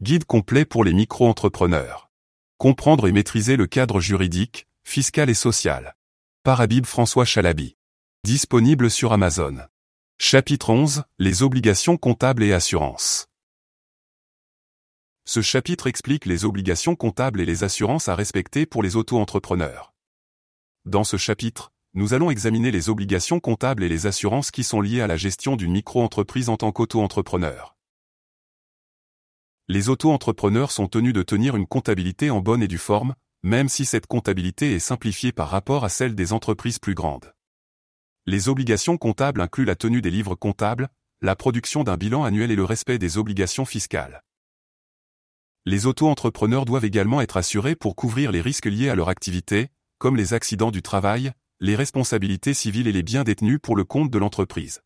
Guide complet pour les micro-entrepreneurs. Comprendre et maîtriser le cadre juridique, fiscal et social. Par Habib François Chalabi. Disponible sur Amazon. Chapitre 11. Les obligations comptables et assurances. Ce chapitre explique les obligations comptables et les assurances à respecter pour les auto-entrepreneurs. Dans ce chapitre, nous allons examiner les obligations comptables et les assurances qui sont liées à la gestion d'une micro-entreprise en tant qu'auto-entrepreneur. Les auto-entrepreneurs sont tenus de tenir une comptabilité en bonne et due forme, même si cette comptabilité est simplifiée par rapport à celle des entreprises plus grandes. Les obligations comptables incluent la tenue des livres comptables, la production d'un bilan annuel et le respect des obligations fiscales. Les auto-entrepreneurs doivent également être assurés pour couvrir les risques liés à leur activité, comme les accidents du travail, les responsabilités civiles et les biens détenus pour le compte de l'entreprise.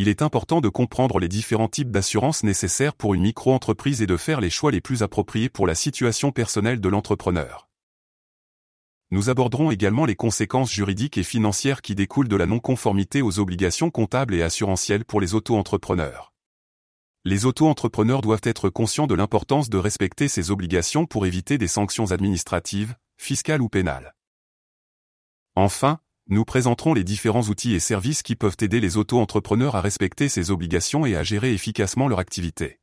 Il est important de comprendre les différents types d'assurances nécessaires pour une micro-entreprise et de faire les choix les plus appropriés pour la situation personnelle de l'entrepreneur. Nous aborderons également les conséquences juridiques et financières qui découlent de la non-conformité aux obligations comptables et assurantielles pour les auto-entrepreneurs. Les auto-entrepreneurs doivent être conscients de l'importance de respecter ces obligations pour éviter des sanctions administratives, fiscales ou pénales. Enfin, nous présenterons les différents outils et services qui peuvent aider les auto-entrepreneurs à respecter ces obligations et à gérer efficacement leur activité.